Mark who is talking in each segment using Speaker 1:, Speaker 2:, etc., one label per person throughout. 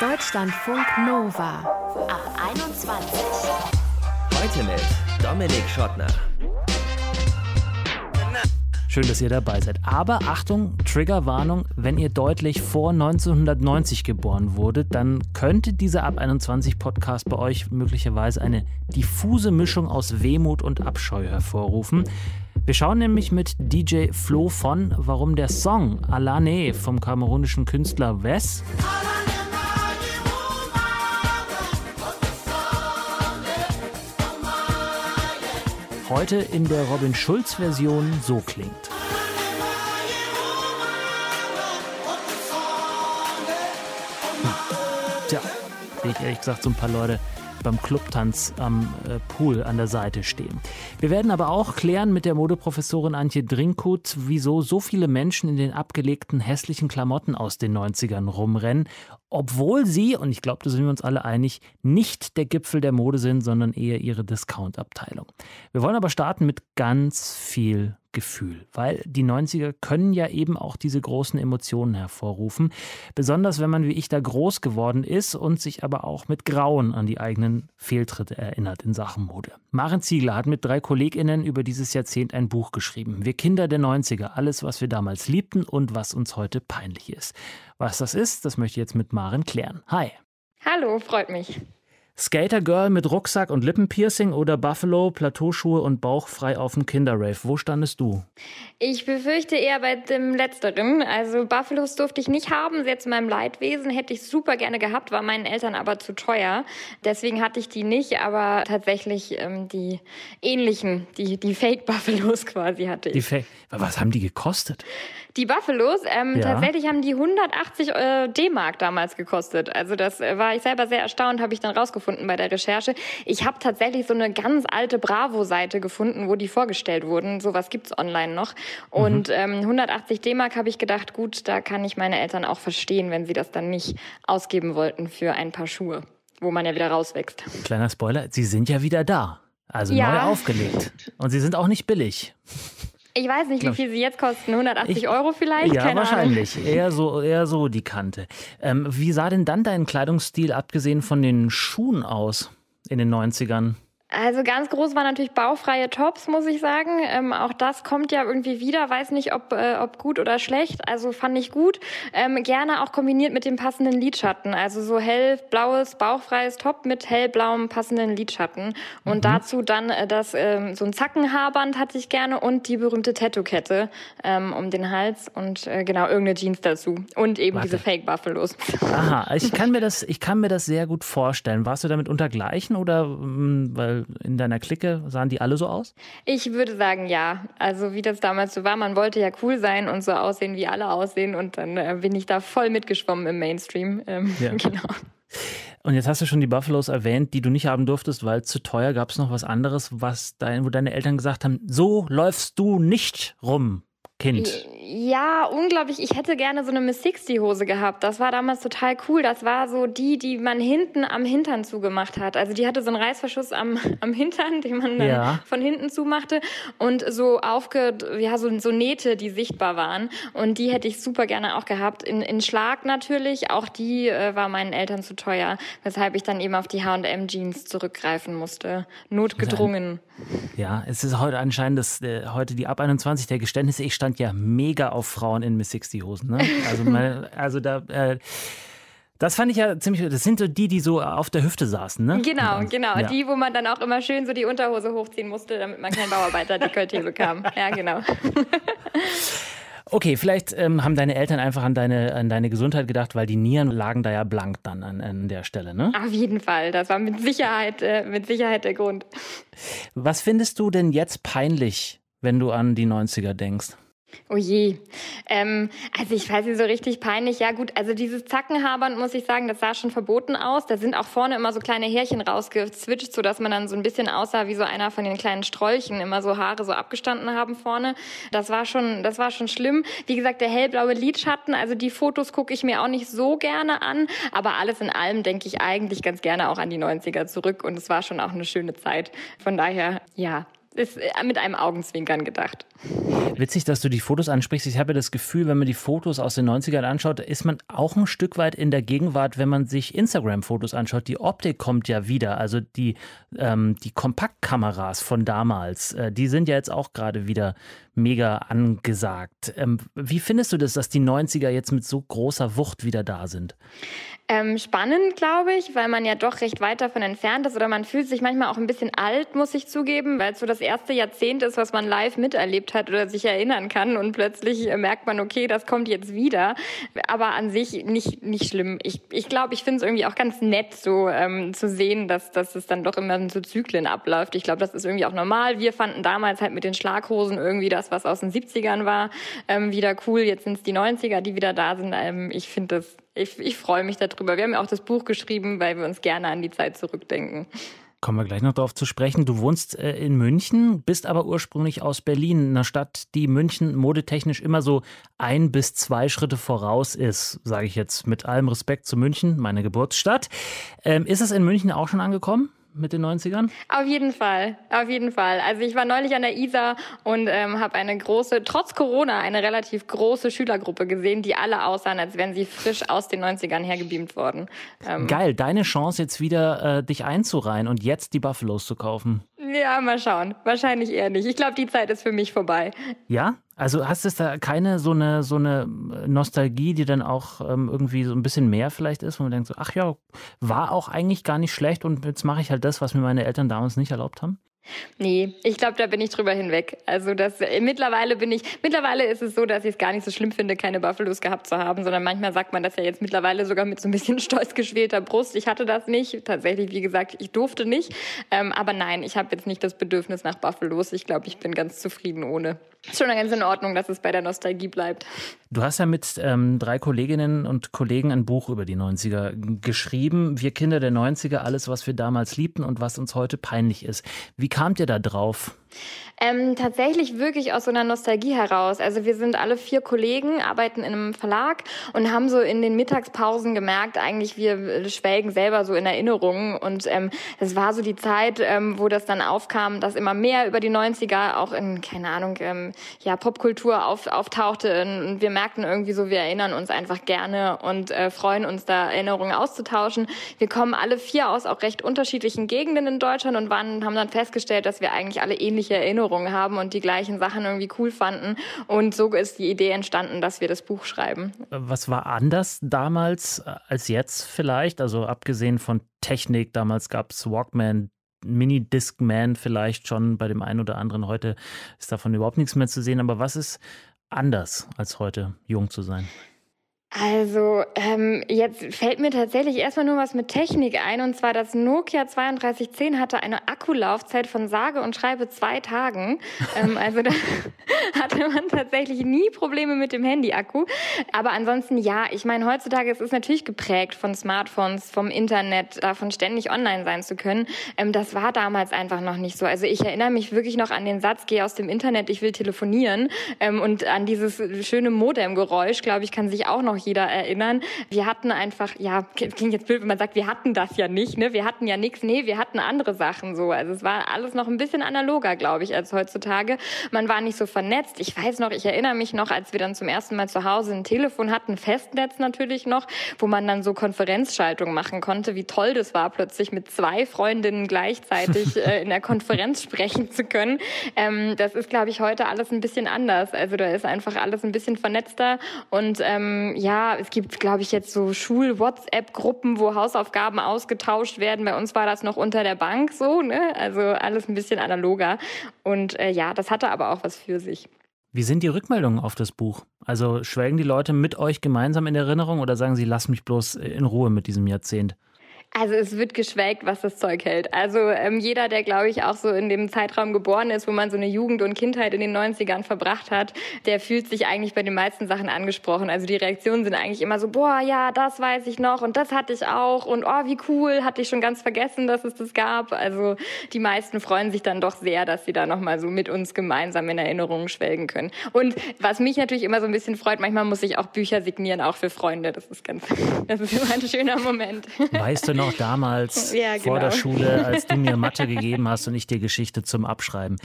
Speaker 1: Deutschlandfunk Nova ab 21.
Speaker 2: Heute mit Dominik Schottner.
Speaker 3: Schön, dass ihr dabei seid. Aber Achtung, Triggerwarnung, wenn ihr deutlich vor 1990 geboren wurdet, dann könnte dieser Ab 21 Podcast bei euch möglicherweise eine diffuse Mischung aus Wehmut und Abscheu hervorrufen. Wir schauen nämlich mit DJ Flo von, warum der Song Alane vom kamerunischen Künstler Wes heute in der Robin Schulz-Version so klingt. Ich ehrlich gesagt so ein paar Leute beim Clubtanz am äh, Pool an der Seite stehen. Wir werden aber auch klären mit der Modeprofessorin Antje Drinkut, wieso so viele Menschen in den abgelegten hässlichen Klamotten aus den 90ern rumrennen, obwohl sie, und ich glaube, da sind wir uns alle einig, nicht der Gipfel der Mode sind, sondern eher ihre Discount-Abteilung. Wir wollen aber starten mit ganz viel Gefühl, weil die 90er können ja eben auch diese großen Emotionen hervorrufen, besonders wenn man wie ich da groß geworden ist und sich aber auch mit Grauen an die eigenen Fehltritte erinnert in Sachen Mode. Maren Ziegler hat mit drei Kolleginnen über dieses Jahrzehnt ein Buch geschrieben. Wir Kinder der 90er, alles, was wir damals liebten und was uns heute peinlich ist. Was das ist, das möchte ich jetzt mit Maren klären. Hi.
Speaker 4: Hallo, freut mich.
Speaker 3: Skater Girl mit Rucksack und Lippenpiercing oder Buffalo, Plateauschuhe und Bauch frei auf dem Kinderrave? Wo standest du?
Speaker 4: Ich befürchte eher bei dem Letzteren. Also Buffalos durfte ich nicht haben. Jetzt in meinem Leidwesen hätte ich super gerne gehabt, war meinen Eltern aber zu teuer. Deswegen hatte ich die nicht, aber tatsächlich ähm, die ähnlichen, die, die Fake Buffalos quasi hatte ich.
Speaker 3: Die Fake. Was haben die gekostet?
Speaker 4: Die Buffalos, ähm, ja. tatsächlich haben die 180 äh, D-Mark damals gekostet. Also das äh, war ich selber sehr erstaunt, habe ich dann rausgefunden bei der Recherche. Ich habe tatsächlich so eine ganz alte Bravo-Seite gefunden, wo die vorgestellt wurden. Sowas gibt's online noch. Und mhm. ähm, 180 D-Mark habe ich gedacht, gut, da kann ich meine Eltern auch verstehen, wenn sie das dann nicht ausgeben wollten für ein paar Schuhe, wo man ja wieder rauswächst.
Speaker 3: Kleiner Spoiler, sie sind ja wieder da. Also ja. neu aufgelegt. Und sie sind auch nicht billig.
Speaker 4: Ich weiß nicht, wie viel sie jetzt kosten. 180 ich, Euro vielleicht?
Speaker 3: Ja,
Speaker 4: Keine
Speaker 3: wahrscheinlich.
Speaker 4: Ahnung.
Speaker 3: Eher so, eher so die Kante. Ähm, wie sah denn dann dein Kleidungsstil, abgesehen von den Schuhen aus in den 90ern?
Speaker 4: Also ganz groß war natürlich baufreie Tops, muss ich sagen. Ähm, auch das kommt ja irgendwie wieder, weiß nicht, ob, äh, ob gut oder schlecht. Also fand ich gut. Ähm, gerne auch kombiniert mit dem passenden Lidschatten. Also so hellblaues, bauchfreies Top mit hellblauem passenden Lidschatten. Und mhm. dazu dann äh, das, ähm, so ein Zackenhaarband hatte ich gerne und die berühmte Tattoo-Kette ähm, um den Hals und äh, genau irgendeine Jeans dazu. Und eben Warte. diese Fake Buffalos.
Speaker 3: Aha, ich kann mir das, ich kann mir das sehr gut vorstellen. Warst du damit untergleichen oder, mm, in deiner Clique, sahen die alle so aus?
Speaker 4: Ich würde sagen, ja. Also wie das damals so war, man wollte ja cool sein und so aussehen, wie alle aussehen. Und dann äh, bin ich da voll mitgeschwommen im Mainstream. Ähm, ja. Genau.
Speaker 3: Und jetzt hast du schon die Buffalos erwähnt, die du nicht haben durftest, weil zu teuer. Gab es noch was anderes, was dein, wo deine Eltern gesagt haben, so läufst du nicht rum, Kind?
Speaker 4: Ja, unglaublich. Ich hätte gerne so eine Miss 60 Hose gehabt. Das war damals total cool. Das war so die, die man hinten am Hintern zugemacht hat. Also die hatte so einen Reißverschluss am, am Hintern, den man dann ja. von hinten zumachte und so aufge, ja, so, so Nähte, die sichtbar waren. Und die hätte ich super gerne auch gehabt. In, in Schlag natürlich. Auch die äh, war meinen Eltern zu teuer, weshalb ich dann eben auf die H&M Jeans zurückgreifen musste. Notgedrungen.
Speaker 3: Ja, es ist heute anscheinend das, äh, heute die Ab 21 der Geständnisse. Ich stand ja mega auf Frauen in Miss 60 Hosen. Ne? Also, meine, also da. Äh, das fand ich ja ziemlich. Das sind so die, die so auf der Hüfte saßen, ne?
Speaker 4: Genau, genau. Ja. Die, wo man dann auch immer schön so die Unterhose hochziehen musste, damit man keinen Bauarbeiter Dekolleté bekam. Ja, genau.
Speaker 3: Okay, vielleicht ähm, haben deine Eltern einfach an deine, an deine Gesundheit gedacht, weil die Nieren lagen da ja blank dann an, an der Stelle, ne?
Speaker 4: Auf jeden Fall. Das war mit Sicherheit, äh, mit Sicherheit der Grund.
Speaker 3: Was findest du denn jetzt peinlich, wenn du an die 90er denkst?
Speaker 4: Oh je. Ähm, also ich weiß nicht so richtig peinlich. Ja gut, also dieses Zackenhabern muss ich sagen, das sah schon verboten aus. Da sind auch vorne immer so kleine Härchen rausgezwitscht, so dass man dann so ein bisschen aussah wie so einer von den kleinen Strolchen, immer so Haare so abgestanden haben vorne. Das war schon, das war schon schlimm. Wie gesagt, der hellblaue Lidschatten, also die Fotos gucke ich mir auch nicht so gerne an, aber alles in allem denke ich eigentlich ganz gerne auch an die 90er zurück und es war schon auch eine schöne Zeit. Von daher, ja, ist äh, mit einem Augenzwinkern gedacht.
Speaker 3: Witzig, dass du die Fotos ansprichst. Ich habe das Gefühl, wenn man die Fotos aus den 90ern anschaut, ist man auch ein Stück weit in der Gegenwart, wenn man sich Instagram-Fotos anschaut. Die Optik kommt ja wieder. Also die, ähm, die Kompaktkameras von damals, äh, die sind ja jetzt auch gerade wieder mega angesagt. Ähm, wie findest du das, dass die 90er jetzt mit so großer Wucht wieder da sind?
Speaker 4: Ähm, spannend, glaube ich, weil man ja doch recht weit davon entfernt ist oder man fühlt sich manchmal auch ein bisschen alt, muss ich zugeben, weil es so das erste Jahrzehnt ist, was man live miterlebt hat oder sich erinnern kann und plötzlich äh, merkt man, okay, das kommt jetzt wieder. Aber an sich nicht, nicht schlimm. Ich glaube, ich, glaub, ich finde es irgendwie auch ganz nett, so ähm, zu sehen, dass, dass es dann doch immer in so Zyklen abläuft. Ich glaube, das ist irgendwie auch normal. Wir fanden damals halt mit den Schlaghosen irgendwie das, was aus den 70ern war, ähm, wieder cool. Jetzt sind es die 90er, die wieder da sind. Ähm, ich finde das ich, ich freue mich darüber. Wir haben ja auch das Buch geschrieben, weil wir uns gerne an die Zeit zurückdenken.
Speaker 3: Kommen wir gleich noch darauf zu sprechen. Du wohnst äh, in München, bist aber ursprünglich aus Berlin, einer Stadt, die München modetechnisch immer so ein bis zwei Schritte voraus ist, sage ich jetzt mit allem Respekt zu München, meine Geburtsstadt. Ähm, ist es in München auch schon angekommen? Mit den 90ern?
Speaker 4: Auf jeden Fall, auf jeden Fall. Also ich war neulich an der ISA und ähm, habe eine große, trotz Corona, eine relativ große Schülergruppe gesehen, die alle aussahen, als wären sie frisch aus den 90ern hergebeamt worden.
Speaker 3: Ähm Geil, deine Chance jetzt wieder äh, dich einzureihen und jetzt die Buffalos zu kaufen.
Speaker 4: Ja, mal schauen. Wahrscheinlich eher nicht. Ich glaube, die Zeit ist für mich vorbei.
Speaker 3: Ja? Also hast du da keine so eine, so eine Nostalgie, die dann auch ähm, irgendwie so ein bisschen mehr vielleicht ist, wo man denkt so, ach ja, war auch eigentlich gar nicht schlecht und jetzt mache ich halt das, was mir meine Eltern damals nicht erlaubt haben?
Speaker 4: Nee, ich glaube, da bin ich drüber hinweg. Also das äh, mittlerweile bin ich, mittlerweile ist es so, dass ich es gar nicht so schlimm finde, keine Buffalos gehabt zu haben, sondern manchmal sagt man das ja jetzt mittlerweile sogar mit so ein bisschen stolz geschwelter Brust. Ich hatte das nicht. Tatsächlich, wie gesagt, ich durfte nicht. Ähm, aber nein, ich habe jetzt nicht das Bedürfnis nach Buffalos. Ich glaube, ich bin ganz zufrieden ohne. Ist schon ganz in Ordnung, dass es bei der Nostalgie bleibt.
Speaker 3: Du hast ja mit ähm, drei Kolleginnen und Kollegen ein Buch über die 90er geschrieben. Wir Kinder der 90er, alles, was wir damals liebten und was uns heute peinlich ist. Wie kamt ihr da drauf?
Speaker 4: Ähm, tatsächlich wirklich aus so einer Nostalgie heraus. Also wir sind alle vier Kollegen, arbeiten in einem Verlag und haben so in den Mittagspausen gemerkt, eigentlich wir schwelgen selber so in Erinnerungen. Und ähm, es war so die Zeit, ähm, wo das dann aufkam, dass immer mehr über die 90er auch in, keine Ahnung, ähm, ja, Popkultur auf, auftauchte. Und wir merkten irgendwie so, wir erinnern uns einfach gerne und äh, freuen uns da Erinnerungen auszutauschen. Wir kommen alle vier aus auch recht unterschiedlichen Gegenden in Deutschland und waren, haben dann festgestellt, dass wir eigentlich alle ähnlich ähnliche Erinnerungen haben und die gleichen Sachen irgendwie cool fanden. Und so ist die Idee entstanden, dass wir das Buch schreiben.
Speaker 3: Was war anders damals äh, als jetzt vielleicht? Also abgesehen von Technik, damals gab es Walkman, Mini-Discman vielleicht schon bei dem einen oder anderen. Heute ist davon überhaupt nichts mehr zu sehen. Aber was ist anders als heute, jung zu sein?
Speaker 4: Also ähm, jetzt fällt mir tatsächlich erstmal nur was mit Technik ein und zwar das Nokia 3210 hatte eine Akkulaufzeit von sage und schreibe zwei Tagen. ähm, also da hatte man tatsächlich nie Probleme mit dem Handy-Akku. Aber ansonsten ja, ich meine heutzutage es ist natürlich geprägt von Smartphones, vom Internet, davon ständig online sein zu können. Ähm, das war damals einfach noch nicht so. Also ich erinnere mich wirklich noch an den Satz: Geh aus dem Internet, ich will telefonieren ähm, und an dieses schöne Modem-Geräusch. Glaube ich, kann sich auch noch jeder erinnern. Wir hatten einfach, ja, klingt jetzt blöd, wenn man sagt, wir hatten das ja nicht, ne? Wir hatten ja nichts, nee, wir hatten andere Sachen so. Also es war alles noch ein bisschen analoger, glaube ich, als heutzutage. Man war nicht so vernetzt. Ich weiß noch, ich erinnere mich noch, als wir dann zum ersten Mal zu Hause ein Telefon hatten, Festnetz natürlich noch, wo man dann so Konferenzschaltung machen konnte, wie toll das war, plötzlich mit zwei Freundinnen gleichzeitig äh, in der Konferenz sprechen zu können. Ähm, das ist, glaube ich, heute alles ein bisschen anders. Also da ist einfach alles ein bisschen vernetzter und ähm, ja, ja, es gibt, glaube ich, jetzt so Schul-WhatsApp-Gruppen, wo Hausaufgaben ausgetauscht werden. Bei uns war das noch unter der Bank so, ne? Also alles ein bisschen analoger. Und äh, ja, das hatte aber auch was für sich.
Speaker 3: Wie sind die Rückmeldungen auf das Buch? Also schwelgen die Leute mit euch gemeinsam in Erinnerung oder sagen sie, lass mich bloß in Ruhe mit diesem Jahrzehnt?
Speaker 4: Also es wird geschwelgt, was das Zeug hält. Also ähm, jeder, der, glaube ich, auch so in dem Zeitraum geboren ist, wo man so eine Jugend und Kindheit in den 90ern verbracht hat, der fühlt sich eigentlich bei den meisten Sachen angesprochen. Also die Reaktionen sind eigentlich immer so, boah, ja, das weiß ich noch und das hatte ich auch und oh, wie cool, hatte ich schon ganz vergessen, dass es das gab. Also die meisten freuen sich dann doch sehr, dass sie da nochmal so mit uns gemeinsam in Erinnerungen schwelgen können. Und was mich natürlich immer so ein bisschen freut, manchmal muss ich auch Bücher signieren, auch für Freunde. Das ist ganz, das ist immer ein schöner Moment.
Speaker 3: Weißt du noch damals ja, genau. vor der Schule, als du mir Mathe gegeben hast und ich dir Geschichte zum Abschreiben.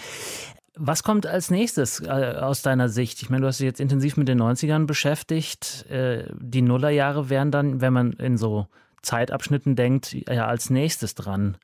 Speaker 3: Was kommt als nächstes äh, aus deiner Sicht? Ich meine, du hast dich jetzt intensiv mit den 90ern beschäftigt. Äh, die Nullerjahre wären dann, wenn man in so Zeitabschnitten denkt, ja als nächstes dran.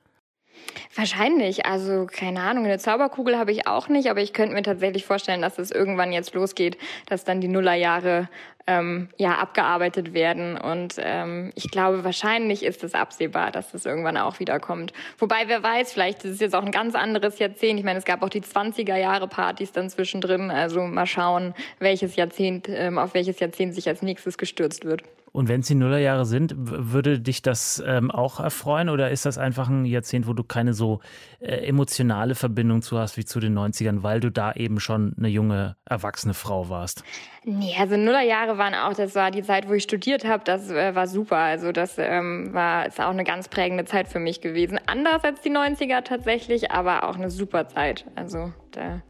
Speaker 4: Wahrscheinlich. Also keine Ahnung, eine Zauberkugel habe ich auch nicht, aber ich könnte mir tatsächlich vorstellen, dass es irgendwann jetzt losgeht, dass dann die Nullerjahre ähm, ja abgearbeitet werden. Und ähm, ich glaube, wahrscheinlich ist es absehbar, dass das irgendwann auch wiederkommt. Wobei, wer weiß, vielleicht ist es jetzt auch ein ganz anderes Jahrzehnt. Ich meine, es gab auch die 20er Jahre Partys dann zwischendrin. Also mal schauen, welches Jahrzehnt, ähm, auf welches Jahrzehnt sich als nächstes gestürzt wird.
Speaker 3: Und wenn es die Nullerjahre sind, würde dich das ähm, auch erfreuen oder ist das einfach ein Jahrzehnt, wo du keine so äh, emotionale Verbindung zu hast wie zu den 90ern, weil du da eben schon eine junge, erwachsene Frau warst?
Speaker 4: Nee, also Nullerjahre waren auch, das war die Zeit, wo ich studiert habe, das äh, war super. Also das ähm, war ist auch eine ganz prägende Zeit für mich gewesen. Anders als die 90er tatsächlich, aber auch eine super Zeit. Also da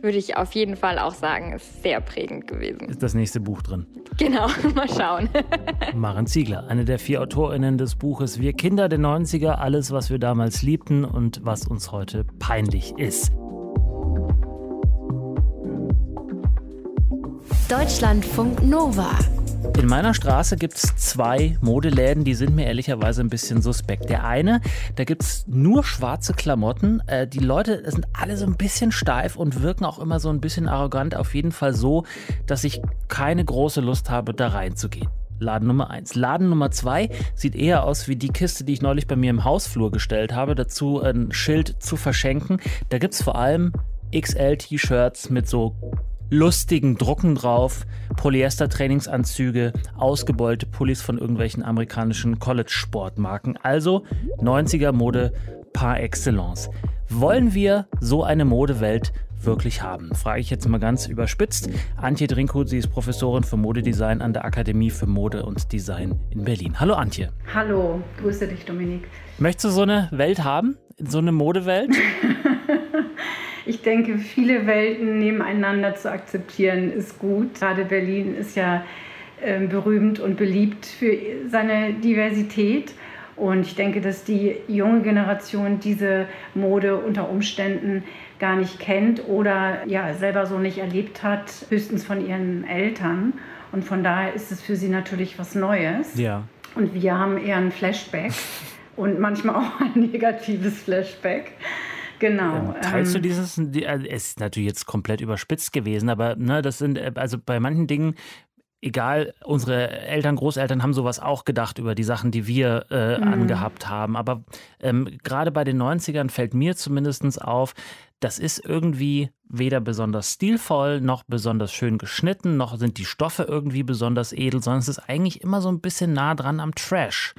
Speaker 4: würde ich auf jeden Fall auch sagen, ist sehr prägend gewesen.
Speaker 3: Ist das nächste Buch drin?
Speaker 4: Genau, mal schauen.
Speaker 3: Maren Ziegler, eine der vier AutorInnen des Buches Wir Kinder der 90er, alles, was wir damals liebten und was uns heute peinlich ist.
Speaker 1: Deutschlandfunk Nova.
Speaker 3: In meiner Straße gibt es zwei Modeläden, die sind mir ehrlicherweise ein bisschen suspekt. Der eine, da gibt es nur schwarze Klamotten. Äh, die Leute sind alle so ein bisschen steif und wirken auch immer so ein bisschen arrogant. Auf jeden Fall so, dass ich keine große Lust habe, da reinzugehen. Laden Nummer 1. Laden Nummer 2 sieht eher aus wie die Kiste, die ich neulich bei mir im Hausflur gestellt habe. Dazu ein Schild zu verschenken. Da gibt es vor allem XL-T-Shirts mit so lustigen Drucken drauf, Polyester-Trainingsanzüge, ausgebeulte Pullis von irgendwelchen amerikanischen College-Sportmarken. Also 90er-Mode par excellence. Wollen wir so eine Modewelt wirklich haben? Frage ich jetzt mal ganz überspitzt. Antje Drinko, sie ist Professorin für Modedesign an der Akademie für Mode und Design in Berlin. Hallo Antje.
Speaker 5: Hallo, grüße dich Dominik.
Speaker 3: Möchtest du so eine Welt haben? So eine Modewelt?
Speaker 5: ich denke, viele Welten nebeneinander zu akzeptieren ist gut. Gerade Berlin ist ja äh, berühmt und beliebt für seine Diversität. Und ich denke, dass die junge Generation diese Mode unter Umständen gar nicht kennt oder ja selber so nicht erlebt hat, höchstens von ihren Eltern. Und von daher ist es für sie natürlich was Neues.
Speaker 3: Ja.
Speaker 5: Und wir haben eher ein Flashback und manchmal auch ein negatives Flashback. Genau.
Speaker 3: Ähm, teilst du ähm, dieses, äh, es ist natürlich jetzt komplett überspitzt gewesen, aber ne, das sind, äh, also bei manchen Dingen, egal, unsere Eltern, Großeltern haben sowas auch gedacht über die Sachen, die wir äh, mhm. angehabt haben. Aber ähm, gerade bei den 90ern fällt mir zumindest auf, das ist irgendwie weder besonders stilvoll noch besonders schön geschnitten, noch sind die Stoffe irgendwie besonders edel, sondern es ist eigentlich immer so ein bisschen nah dran am Trash.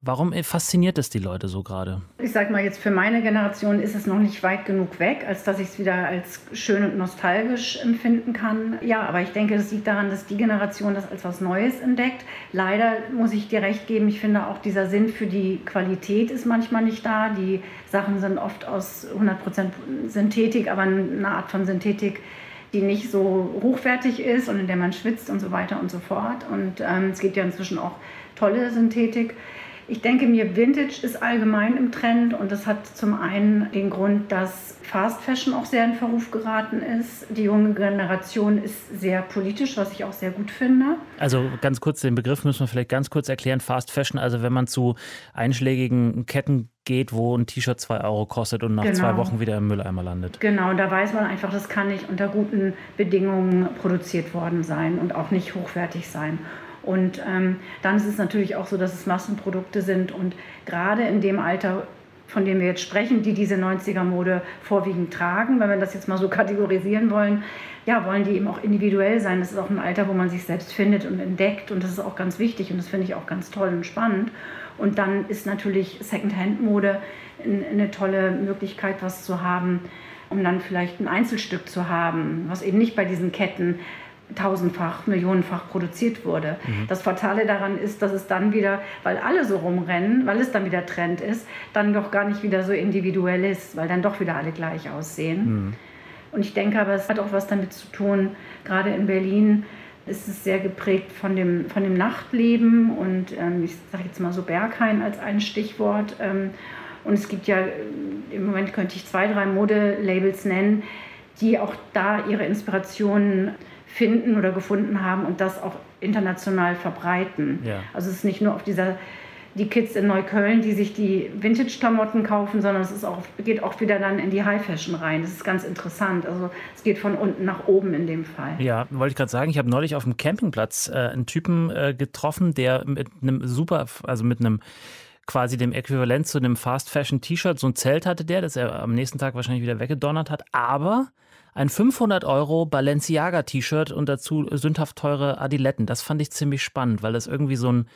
Speaker 3: Warum fasziniert es die Leute so gerade?
Speaker 5: Ich sag mal jetzt, für meine Generation ist es noch nicht weit genug weg, als dass ich es wieder als schön und nostalgisch empfinden kann. Ja, aber ich denke, das liegt daran, dass die Generation das als was Neues entdeckt. Leider muss ich dir recht geben, ich finde auch dieser Sinn für die Qualität ist manchmal nicht da. Die Sachen sind oft aus 100% Synthetik, aber eine Art von Synthetik, die nicht so hochwertig ist und in der man schwitzt und so weiter und so fort. Und ähm, es gibt ja inzwischen auch tolle Synthetik. Ich denke mir, Vintage ist allgemein im Trend und das hat zum einen den Grund, dass Fast Fashion auch sehr in Verruf geraten ist. Die junge Generation ist sehr politisch, was ich auch sehr gut finde.
Speaker 3: Also ganz kurz, den Begriff müssen wir vielleicht ganz kurz erklären. Fast Fashion, also wenn man zu einschlägigen Ketten geht, wo ein T-Shirt 2 Euro kostet und nach genau. zwei Wochen wieder im Mülleimer landet.
Speaker 5: Genau, da weiß man einfach, das kann nicht unter guten Bedingungen produziert worden sein und auch nicht hochwertig sein. Und ähm, dann ist es natürlich auch so, dass es Massenprodukte sind und gerade in dem Alter, von dem wir jetzt sprechen, die diese 90er-Mode vorwiegend tragen, wenn wir das jetzt mal so kategorisieren wollen, ja, wollen die eben auch individuell sein. Das ist auch ein Alter, wo man sich selbst findet und entdeckt und das ist auch ganz wichtig und das finde ich auch ganz toll und spannend. Und dann ist natürlich Secondhand-Mode eine tolle Möglichkeit, was zu haben, um dann vielleicht ein Einzelstück zu haben, was eben nicht bei diesen Ketten tausendfach, millionenfach produziert wurde. Mhm. Das Fatale daran ist, dass es dann wieder, weil alle so rumrennen, weil es dann wieder Trend ist, dann doch gar nicht wieder so individuell ist, weil dann doch wieder alle gleich aussehen. Mhm. Und ich denke aber, es hat auch was damit zu tun, gerade in Berlin, ist es sehr geprägt von dem, von dem Nachtleben und ähm, ich sage jetzt mal so Berghain als ein Stichwort. Ähm, und es gibt ja, im Moment könnte ich zwei, drei Modelabels nennen, die auch da ihre Inspirationen finden oder gefunden haben und das auch international verbreiten. Ja. Also es ist nicht nur auf dieser die Kids in Neukölln, die sich die Vintage-Klamotten kaufen, sondern es ist auch, geht auch wieder dann in die High-Fashion rein. Das ist ganz interessant. Also es geht von unten nach oben in dem Fall.
Speaker 3: Ja, wollte ich gerade sagen, ich habe neulich auf dem Campingplatz äh, einen Typen äh, getroffen, der mit einem super, also mit einem quasi dem Äquivalent zu einem Fast-Fashion-T-Shirt, so ein Zelt hatte der, das er am nächsten Tag wahrscheinlich wieder weggedonnert hat, aber ein 500 Euro Balenciaga-T-Shirt und dazu sündhaft teure Adiletten. Das fand ich ziemlich spannend, weil das irgendwie so ein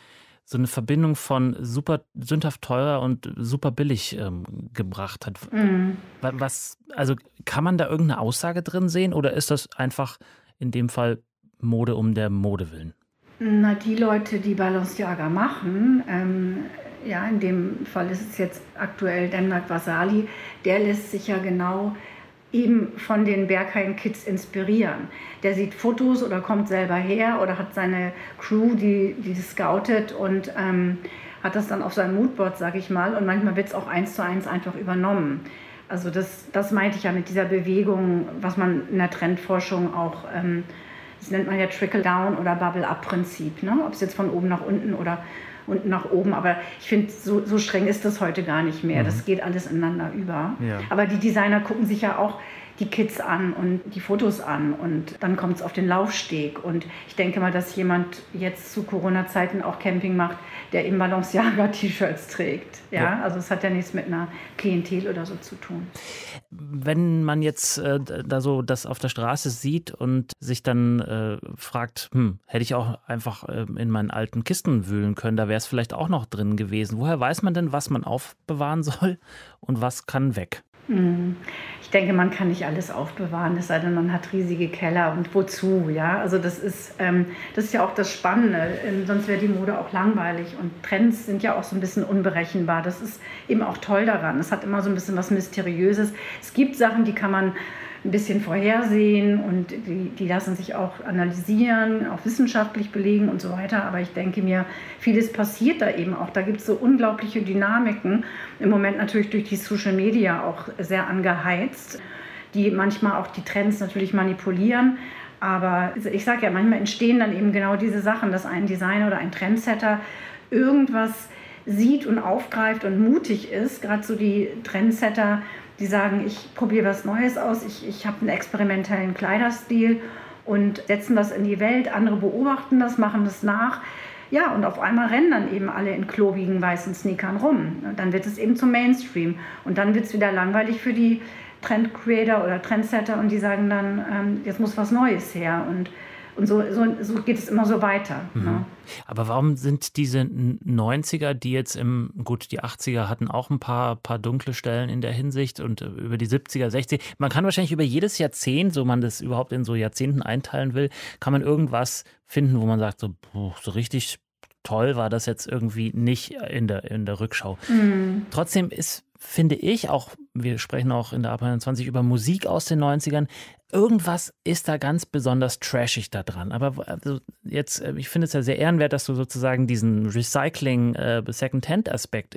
Speaker 3: so eine Verbindung von super sündhaft teuer und super billig ähm, gebracht hat. Mhm. Was, also kann man da irgendeine Aussage drin sehen oder ist das einfach in dem Fall Mode um der Mode willen?
Speaker 5: Na, die Leute, die Balenciaga machen, ähm, ja, in dem Fall ist es jetzt aktuell Denmark Vasali, der lässt sich ja genau eben von den Berghain Kids inspirieren. Der sieht Fotos oder kommt selber her oder hat seine Crew, die, die scoutet und ähm, hat das dann auf seinem Moodboard, sage ich mal. Und manchmal wird es auch eins zu eins einfach übernommen. Also das, das meinte ich ja mit dieser Bewegung, was man in der Trendforschung auch, ähm, das nennt man ja Trickle-Down oder Bubble-Up-Prinzip. Ne? Ob es jetzt von oben nach unten oder unten nach oben. Aber ich finde, so, so streng ist das heute gar nicht mehr. Mhm. Das geht alles ineinander über. Ja. Aber die Designer gucken sich ja auch die Kids an und die Fotos an und dann kommt es auf den Laufsteg. Und ich denke mal, dass jemand jetzt zu Corona-Zeiten auch Camping macht, der eben Balenciaga-T-Shirts trägt. Ja? ja? also es hat ja nichts mit einer Klientel oder so zu tun.
Speaker 3: Wenn man jetzt äh, da so das auf der Straße sieht und sich dann äh, fragt, hm, hätte ich auch einfach äh, in meinen alten Kisten wühlen können, da wäre es vielleicht auch noch drin gewesen. Woher weiß man denn, was man aufbewahren soll und was kann weg?
Speaker 5: Hm. Ich denke, man kann nicht alles aufbewahren, es sei denn, man hat riesige Keller und wozu, ja. Also das ist, ähm, das ist ja auch das Spannende, ähm, sonst wäre die Mode auch langweilig und Trends sind ja auch so ein bisschen unberechenbar. Das ist eben auch toll daran. Es hat immer so ein bisschen was Mysteriöses. Es gibt Sachen, die kann man ein bisschen vorhersehen und die, die lassen sich auch analysieren, auch wissenschaftlich belegen und so weiter. Aber ich denke mir, vieles passiert da eben auch. Da gibt es so unglaubliche Dynamiken. Im Moment natürlich durch die Social Media auch sehr angeheizt, die manchmal auch die Trends natürlich manipulieren. Aber ich sage ja, manchmal entstehen dann eben genau diese Sachen, dass ein Designer oder ein Trendsetter irgendwas sieht und aufgreift und mutig ist. Gerade so die Trendsetter, die sagen, ich probiere was Neues aus, ich, ich habe einen experimentellen Kleiderstil und setzen das in die Welt. Andere beobachten das, machen das nach. Ja, und auf einmal rennen dann eben alle in klobigen weißen Sneakern rum. Dann wird es eben zum Mainstream. Und dann wird es wieder langweilig für die Trend-Creator oder Trendsetter und die sagen dann, ähm, jetzt muss was Neues her. Und und so, so, so geht es immer so weiter. Mhm. Ne?
Speaker 3: Aber warum sind diese 90er, die jetzt im, gut, die 80er hatten auch ein paar, paar dunkle Stellen in der Hinsicht und äh, über die 70er, 60er, man kann wahrscheinlich über jedes Jahrzehnt, so man das überhaupt in so Jahrzehnten einteilen will, kann man irgendwas finden, wo man sagt, so, so richtig toll war das jetzt irgendwie nicht in der, in der Rückschau. Mhm. Trotzdem ist, finde ich, auch, wir sprechen auch in der AP 21 über Musik aus den 90ern, irgendwas ist da ganz besonders trashig da dran. Aber also jetzt, äh, ich finde es ja sehr ehrenwert, dass du sozusagen diesen Recycling äh,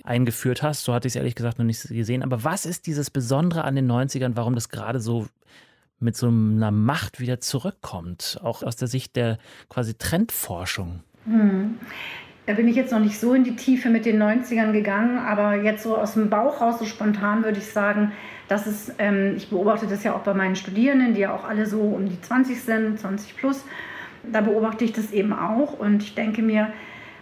Speaker 3: eingeführt hast. So hatte ich es ehrlich gesagt noch nicht gesehen. Aber was ist dieses Besondere an den 90ern, warum das gerade so mit so einer Macht wieder zurückkommt, auch aus der Sicht der quasi Trendforschung?
Speaker 5: Hm. Da bin ich jetzt noch nicht so in die Tiefe mit den 90ern gegangen, aber jetzt so aus dem Bauch raus, so spontan würde ich sagen, dass es, ähm, ich beobachte das ja auch bei meinen Studierenden, die ja auch alle so um die 20 sind, 20 plus, da beobachte ich das eben auch. Und ich denke mir,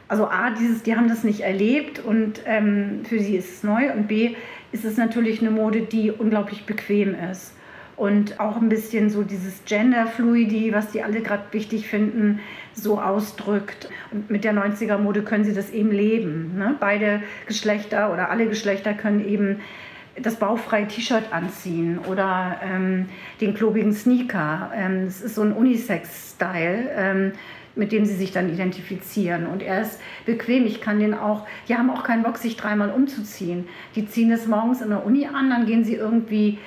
Speaker 5: also A, dieses, die haben das nicht erlebt und ähm, für sie ist es neu und B, ist es natürlich eine Mode, die unglaublich bequem ist und auch ein bisschen so dieses Genderfluidi, was die alle gerade wichtig finden, so ausdrückt. Und mit der 90er-Mode können sie das eben leben. Ne? Beide Geschlechter oder alle Geschlechter können eben das baufreie T-Shirt anziehen oder ähm, den klobigen Sneaker. Ähm, es ist so ein Unisex-Style. Ähm, mit dem sie sich dann identifizieren. Und er ist bequem. Ich kann den auch, die haben auch keinen Bock, sich dreimal umzuziehen. Die ziehen es morgens in der Uni an, dann gehen sie irgendwie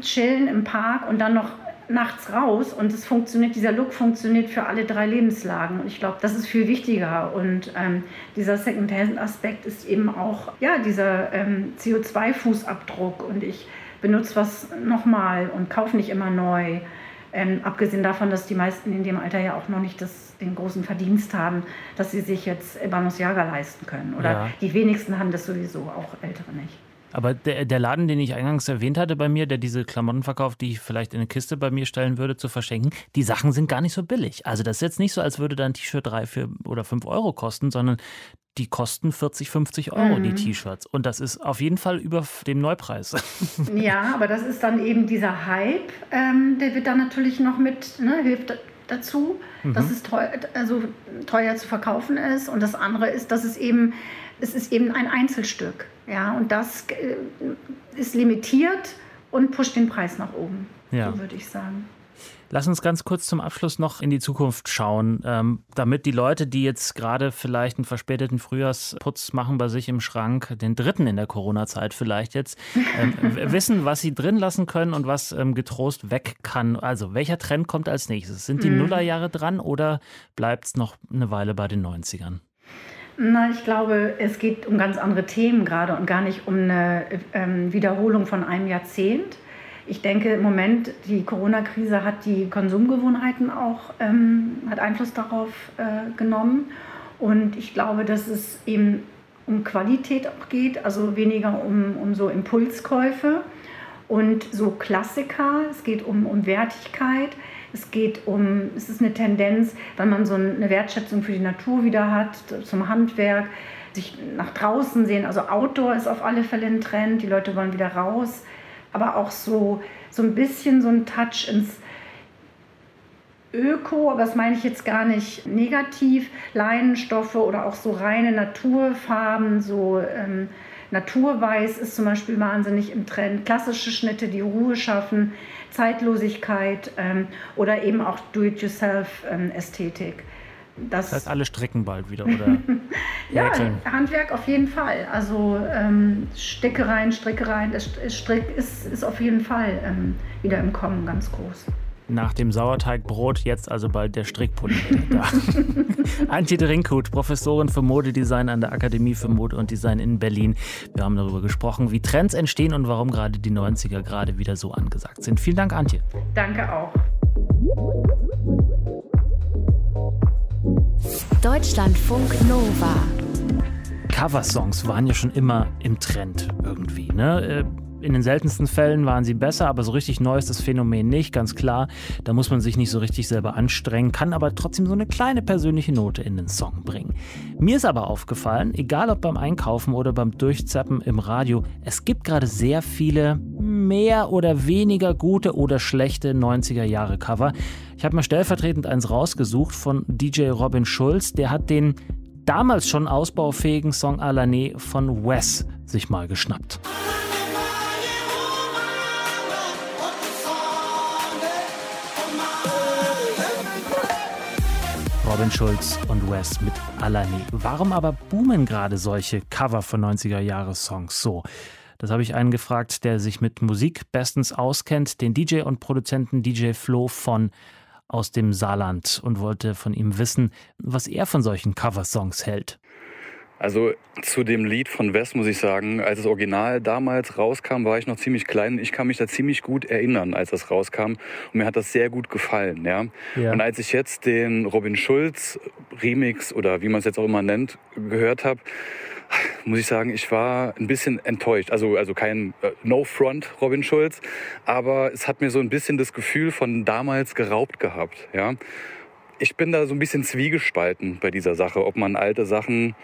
Speaker 5: chillen im Park und dann noch nachts raus und es funktioniert, dieser Look funktioniert für alle drei Lebenslagen. Und ich glaube, das ist viel wichtiger. Und ähm, dieser Second-Hand-Aspekt ist eben auch ja, dieser ähm, CO2-Fußabdruck. Und ich benutze was nochmal und kaufe nicht immer neu. Ähm, abgesehen davon, dass die meisten in dem Alter ja auch noch nicht das, den großen Verdienst haben, dass sie sich jetzt Balenciaga leisten können. Oder ja. die wenigsten haben das sowieso, auch Ältere nicht.
Speaker 3: Aber der, der, Laden, den ich eingangs erwähnt hatte bei mir, der diese Klamotten verkauft, die ich vielleicht in eine Kiste bei mir stellen würde, zu verschenken, die Sachen sind gar nicht so billig. Also das ist jetzt nicht so, als würde da ein T-Shirt drei, vier oder fünf Euro kosten, sondern die kosten 40, 50 Euro, mhm. die T-Shirts. Und das ist auf jeden Fall über dem Neupreis.
Speaker 5: Ja, aber das ist dann eben dieser Hype, ähm, der wird dann natürlich noch mit, ne, hilft dazu, mhm. dass es teuer, also teuer zu verkaufen ist. Und das andere ist, dass es eben, es ist eben ein Einzelstück. Ja, und das äh, ist limitiert und pusht den Preis nach oben. Ja. So würde ich sagen.
Speaker 3: Lass uns ganz kurz zum Abschluss noch in die Zukunft schauen, ähm, damit die Leute, die jetzt gerade vielleicht einen verspäteten Frühjahrsputz machen bei sich im Schrank, den dritten in der Corona-Zeit vielleicht jetzt, ähm, wissen, was sie drin lassen können und was ähm, getrost weg kann. Also, welcher Trend kommt als nächstes? Sind die mhm. Nullerjahre dran oder bleibt es noch eine Weile bei den 90ern?
Speaker 5: Na, ich glaube, es geht um ganz andere Themen gerade und gar nicht um eine ähm, Wiederholung von einem Jahrzehnt. Ich denke im Moment, die Corona-Krise hat die Konsumgewohnheiten auch, ähm, hat Einfluss darauf äh, genommen. Und ich glaube, dass es eben um Qualität auch geht, also weniger um, um so Impulskäufe und so Klassiker. Es geht um, um Wertigkeit. Es geht um, es ist eine Tendenz, wenn man so eine Wertschätzung für die Natur wieder hat, zum Handwerk, sich nach draußen sehen. Also Outdoor ist auf alle Fälle ein Trend. Die Leute wollen wieder raus. Aber auch so, so ein bisschen so ein Touch ins Öko, aber das meine ich jetzt gar nicht negativ. Leinenstoffe oder auch so reine Naturfarben, so ähm, Naturweiß ist zum Beispiel wahnsinnig im Trend. Klassische Schnitte, die Ruhe schaffen. Zeitlosigkeit ähm, oder eben auch Do-it-yourself-Ästhetik. Ähm,
Speaker 3: das, das, heißt, alle stricken bald wieder, oder?
Speaker 5: ja, Handwerk auf jeden Fall. Also ähm, Stickereien, Strickereien, Strick ist, ist auf jeden Fall ähm, wieder im Kommen ganz groß.
Speaker 3: Nach dem Sauerteigbrot jetzt also bald der Strickpulli da. Antje Drinkhut, Professorin für Modedesign an der Akademie für Mode und Design in Berlin. Wir haben darüber gesprochen, wie Trends entstehen und warum gerade die 90er gerade wieder so angesagt sind. Vielen Dank, Antje.
Speaker 5: Danke auch.
Speaker 1: Deutschlandfunk Nova.
Speaker 3: Coversongs waren ja schon immer im Trend irgendwie. Ne? In den seltensten Fällen waren sie besser, aber so richtig neu ist das Phänomen nicht, ganz klar. Da muss man sich nicht so richtig selber anstrengen, kann aber trotzdem so eine kleine persönliche Note in den Song bringen. Mir ist aber aufgefallen, egal ob beim Einkaufen oder beim Durchzappen im Radio, es gibt gerade sehr viele mehr oder weniger gute oder schlechte 90er Jahre Cover. Ich habe mir stellvertretend eins rausgesucht von DJ Robin Schulz, der hat den damals schon ausbaufähigen Song Alané von Wes sich mal geschnappt. Robin Schulz und Wes mit Alani. Warum aber boomen gerade solche Cover von 90er-Jahre-Songs so? Das habe ich einen gefragt, der sich mit Musik bestens auskennt, den DJ und Produzenten DJ Flo von aus dem Saarland und wollte von ihm wissen, was er von solchen Coversongs hält.
Speaker 6: Also zu dem Lied von Wes muss ich sagen, als das Original damals rauskam, war ich noch ziemlich klein. Ich kann mich da ziemlich gut erinnern, als das rauskam. Und mir hat das sehr gut gefallen. Ja? ja. Und als ich jetzt den Robin Schulz Remix oder wie man es jetzt auch immer nennt, gehört habe, muss ich sagen, ich war ein bisschen enttäuscht. Also, also kein äh, No-Front Robin Schulz, aber es hat mir so ein bisschen das Gefühl von damals geraubt gehabt. Ja? Ich bin da so ein bisschen zwiegespalten bei dieser Sache, ob man alte Sachen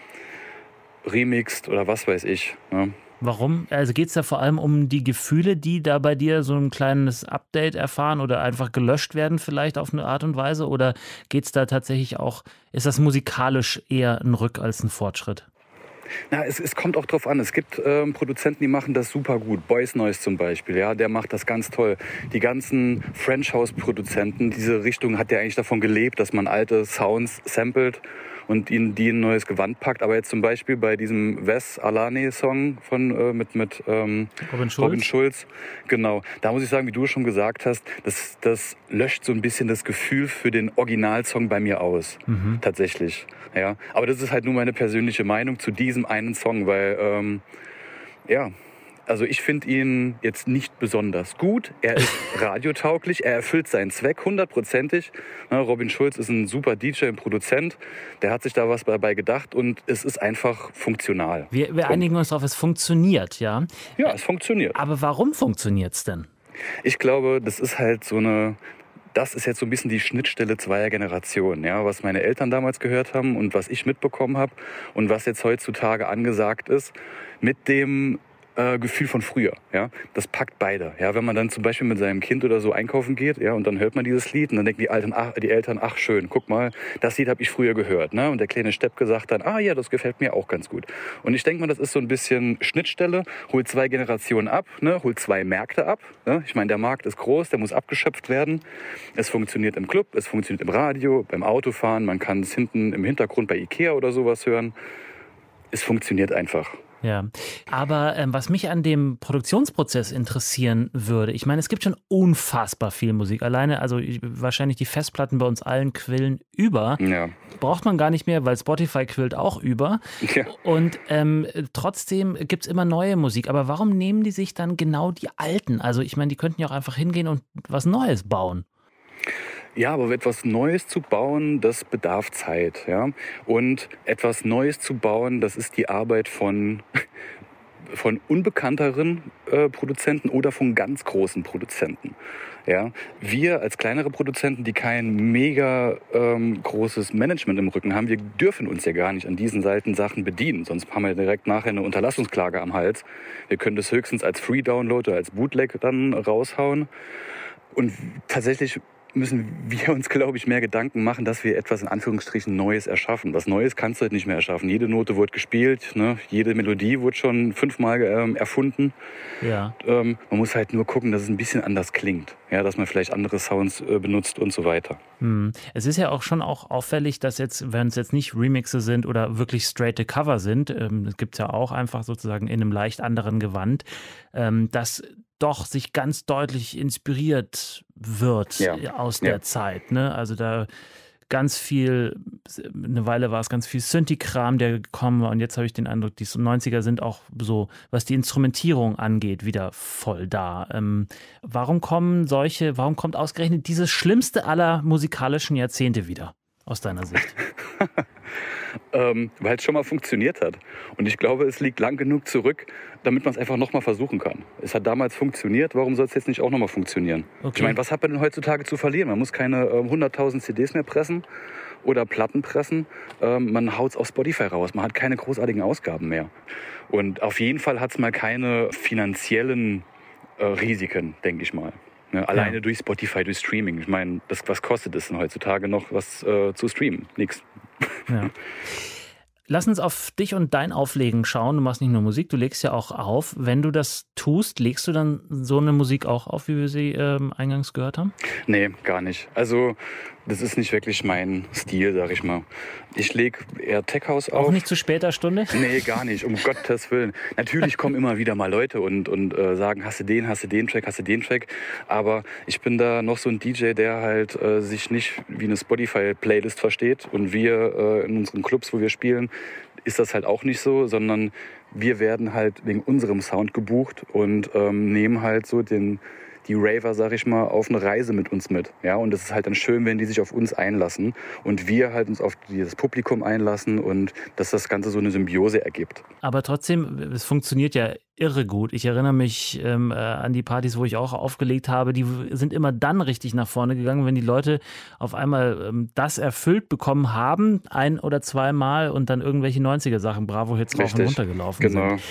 Speaker 6: remixt oder was weiß ich. Ja.
Speaker 3: Warum? Also geht es da vor allem um die Gefühle, die da bei dir so ein kleines Update erfahren oder einfach gelöscht werden, vielleicht auf eine Art und Weise? Oder geht es da tatsächlich auch, ist das musikalisch eher ein Rück als ein Fortschritt?
Speaker 6: Na, es, es kommt auch drauf an. Es gibt ähm, Produzenten, die machen das super gut. Boys Noise zum Beispiel, ja, der macht das ganz toll. Die ganzen French House Produzenten, diese Richtung hat ja eigentlich davon gelebt, dass man alte Sounds samplet und ihnen die ein neues Gewand packt. Aber jetzt zum Beispiel bei diesem Wes Alane-Song von äh, mit, mit ähm, Robin, Schulz. Robin Schulz, genau, da muss ich sagen, wie du schon gesagt hast, das, das löscht so ein bisschen das Gefühl für den Originalsong bei mir aus. Mhm. Tatsächlich. Ja. Aber das ist halt nur meine persönliche Meinung zu diesem einen Song, weil ähm, ja, also ich finde ihn jetzt nicht besonders gut. Er ist radiotauglich, er erfüllt seinen Zweck hundertprozentig. Robin Schulz ist ein super DJ und Produzent. Der hat sich da was dabei gedacht und es ist einfach funktional.
Speaker 3: Wir, wir einigen uns darauf, es funktioniert, ja?
Speaker 6: Ja, es funktioniert.
Speaker 3: Aber warum funktioniert es denn?
Speaker 6: Ich glaube, das ist halt so eine, das ist jetzt so ein bisschen die Schnittstelle zweier Generationen, ja, was meine Eltern damals gehört haben und was ich mitbekommen habe und was jetzt heutzutage angesagt ist, mit dem äh, Gefühl von früher. Ja, das packt beide. Ja, wenn man dann zum Beispiel mit seinem Kind oder so einkaufen geht, ja, und dann hört man dieses Lied und dann denken die, Alten, ach, die Eltern, ach schön, guck mal, das Lied habe ich früher gehört. Ne? Und der kleine Stepp gesagt dann, ah ja, das gefällt mir auch ganz gut. Und ich denke mal, das ist so ein bisschen Schnittstelle, holt zwei Generationen ab, ne? holt zwei Märkte ab. Ne? Ich meine, der Markt ist groß, der muss abgeschöpft werden. Es funktioniert im Club, es funktioniert im Radio, beim Autofahren, man kann es hinten im Hintergrund bei Ikea oder sowas hören. Es funktioniert einfach.
Speaker 3: Ja, aber ähm, was mich an dem Produktionsprozess interessieren würde, ich meine, es gibt schon unfassbar viel Musik. Alleine, also wahrscheinlich die Festplatten bei uns allen quillen über. Ja. Braucht man gar nicht mehr, weil Spotify quillt auch über. Ja. Und ähm, trotzdem gibt es immer neue Musik. Aber warum nehmen die sich dann genau die alten? Also ich meine, die könnten ja auch einfach hingehen und was Neues bauen.
Speaker 6: Ja, aber etwas Neues zu bauen, das bedarf Zeit. Ja? Und etwas Neues zu bauen, das ist die Arbeit von, von unbekannteren äh, Produzenten oder von ganz großen Produzenten. Ja, wir als kleinere Produzenten, die kein mega ähm, großes Management im Rücken haben, wir dürfen uns ja gar nicht an diesen Seiten Sachen bedienen. Sonst haben wir direkt nachher eine Unterlassungsklage am Hals. Wir können das höchstens als Free Download oder als Bootleg dann raushauen. Und tatsächlich müssen wir uns, glaube ich, mehr Gedanken machen, dass wir etwas in Anführungsstrichen Neues erschaffen. Was Neues kannst du halt nicht mehr erschaffen. Jede Note wurde gespielt, ne? jede Melodie wurde schon fünfmal ähm, erfunden. Ja. Ähm, man muss halt nur gucken, dass es ein bisschen anders klingt. Ja, dass man vielleicht andere Sounds äh, benutzt und so weiter.
Speaker 3: Hm. Es ist ja auch schon auch auffällig, dass jetzt, wenn es jetzt nicht Remixe sind oder wirklich straighte Cover sind, ähm, das gibt es ja auch einfach sozusagen in einem leicht anderen Gewand, ähm, dass doch sich ganz deutlich inspiriert wird ja. aus der ja. Zeit. Ne? Also da ganz viel, eine Weile war es ganz viel Synthi-Kram, der gekommen war und jetzt habe ich den Eindruck, die 90er sind auch so, was die Instrumentierung angeht, wieder voll da. Ähm, warum kommen solche, warum kommt ausgerechnet dieses schlimmste aller musikalischen Jahrzehnte wieder, aus deiner Sicht?
Speaker 6: ähm, weil es schon mal funktioniert hat. Und ich glaube, es liegt lang genug zurück, damit man es einfach nochmal versuchen kann. Es hat damals funktioniert, warum soll es jetzt nicht auch nochmal funktionieren? Okay. Ich meine, was hat man denn heutzutage zu verlieren? Man muss keine äh, 100.000 CDs mehr pressen oder Platten pressen. Ähm, man haut es auf Spotify raus. Man hat keine großartigen Ausgaben mehr. Und auf jeden Fall hat es mal keine finanziellen äh, Risiken, denke ich mal. Ne? Alleine ja. durch Spotify, durch Streaming. Ich meine, was kostet es denn heutzutage noch, was äh, zu streamen? Nichts. Ja.
Speaker 3: Lass uns auf dich und dein Auflegen schauen. Du machst nicht nur Musik, du legst ja auch auf. Wenn du das tust, legst du dann so eine Musik auch auf, wie wir sie ähm, eingangs gehört haben?
Speaker 6: Nee, gar nicht. Also das ist nicht wirklich mein Stil, sag ich mal. Ich lege eher Tech House auf.
Speaker 3: Auch nicht zu später Stunde?
Speaker 6: Nee, gar nicht, um Gottes Willen. Natürlich kommen immer wieder mal Leute und, und äh, sagen, hast du den, hast du den Track, hast du den Track. Aber ich bin da noch so ein DJ, der halt äh, sich nicht wie eine Spotify-Playlist versteht. Und wir äh, in unseren Clubs, wo wir spielen, ist das halt auch nicht so, sondern wir werden halt wegen unserem Sound gebucht und ähm, nehmen halt so den die Raver, sag ich mal, auf eine Reise mit uns mit. Ja, und es ist halt dann schön, wenn die sich auf uns einlassen und wir halt uns auf dieses Publikum einlassen und dass das Ganze so eine Symbiose ergibt.
Speaker 3: Aber trotzdem, es funktioniert ja irre gut. Ich erinnere mich ähm, äh, an die Partys, wo ich auch aufgelegt habe. Die sind immer dann richtig nach vorne gegangen, wenn die Leute auf einmal ähm, das erfüllt bekommen haben, ein oder zweimal und dann irgendwelche 90er-Sachen, Bravo-Hits rauf und runtergelaufen genau. sind.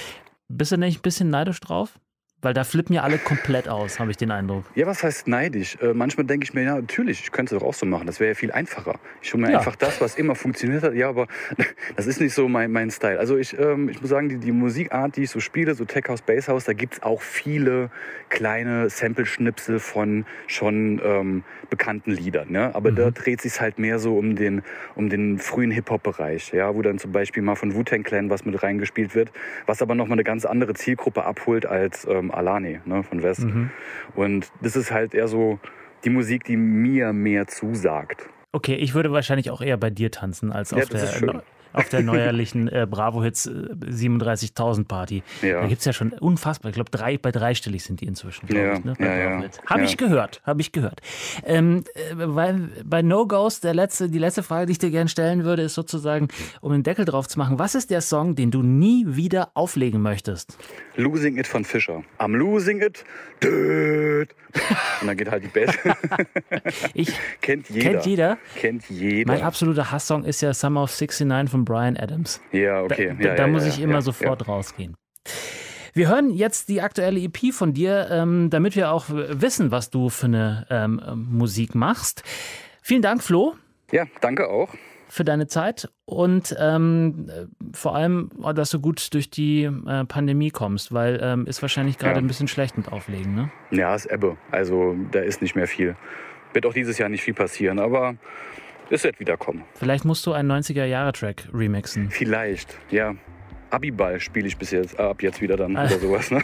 Speaker 3: Bist du nicht ein bisschen neidisch drauf? Weil da flippen ja alle komplett aus, habe ich den Eindruck.
Speaker 6: Ja, was heißt neidisch? Äh, manchmal denke ich mir, ja, natürlich, ich könnte es doch auch so machen. Das wäre ja viel einfacher. Ich hole mir ja. einfach das, was immer funktioniert hat. Ja, aber das ist nicht so mein, mein Style. Also ich, ähm, ich muss sagen, die, die Musikart, die ich so spiele, so Tech House, Bass House, da gibt es auch viele kleine Sample-Schnipsel von schon ähm, bekannten Liedern. Ne? Aber mhm. da dreht sich halt mehr so um den, um den frühen Hip-Hop-Bereich, ja, wo dann zum Beispiel mal von Wu-Tang Clan was mit reingespielt wird, was aber nochmal eine ganz andere Zielgruppe abholt als ähm, Alani ne, von West. Mhm. Und das ist halt eher so die Musik, die mir mehr zusagt.
Speaker 3: Okay, ich würde wahrscheinlich auch eher bei dir tanzen als auf ja, der auf der neuerlichen äh, Bravo Hits äh, 37.000 Party. Ja. Da gibt es ja schon unfassbar, ich glaube, drei, bei dreistellig sind die inzwischen, glaube ja. ich. Ne, ja. Habe ich gehört, habe ich gehört. Ähm, äh, bei, No Ghost, der letzte, die letzte Frage, die ich dir gerne stellen würde, ist sozusagen, um den Deckel drauf zu machen, was ist der Song, den du nie wieder auflegen möchtest?
Speaker 6: Losing It von Fischer. I'm losing it. Död. Und dann geht halt die Bass.
Speaker 3: ich, kennt jeder. Kennt jeder.
Speaker 6: Kennt jeder.
Speaker 3: Mein absoluter Hasssong ist ja Summer of 69 von Brian Adams.
Speaker 6: Ja, okay.
Speaker 3: Da,
Speaker 6: ja,
Speaker 3: da
Speaker 6: ja,
Speaker 3: muss ich immer sofort rausgehen. Wir hören jetzt die aktuelle EP von dir, ähm, damit wir auch wissen, was du für eine ähm, Musik machst. Vielen Dank, Flo.
Speaker 6: Ja, danke auch
Speaker 3: für deine Zeit und ähm, vor allem, dass du gut durch die äh, Pandemie kommst, weil ähm, ist wahrscheinlich gerade ja. ein bisschen schlecht mit Auflegen, ne?
Speaker 6: Ja, ist Ebbe. Also da ist nicht mehr viel. Wird auch dieses Jahr nicht viel passieren, aber es wird wieder kommen.
Speaker 3: Vielleicht musst du einen 90er-Jahre-Track remixen.
Speaker 6: Vielleicht, ja. Abiball spiele ich bis jetzt, äh, ab jetzt wieder dann oder sowas. Ne?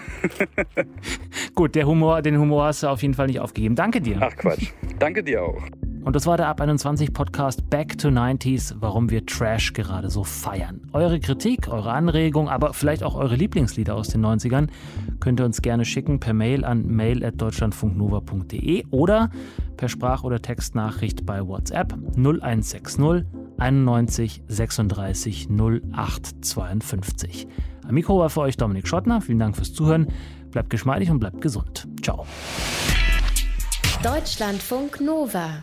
Speaker 3: Gut, der Humor, den Humor hast du auf jeden Fall nicht aufgegeben. Danke dir.
Speaker 6: Ach Quatsch. Danke dir auch.
Speaker 3: Und das war der Ab 21 Podcast Back to 90s, warum wir Trash gerade so feiern. Eure Kritik, eure Anregung, aber vielleicht auch eure Lieblingslieder aus den 90ern könnt ihr uns gerne schicken per Mail an mail@deutschlandfunknova.de oder per Sprach- oder Textnachricht bei WhatsApp 0160 91 36 08 52. Am Mikro war für euch Dominik Schottner. Vielen Dank fürs Zuhören. Bleibt geschmeidig und bleibt gesund. Ciao.
Speaker 1: Deutschlandfunk Nova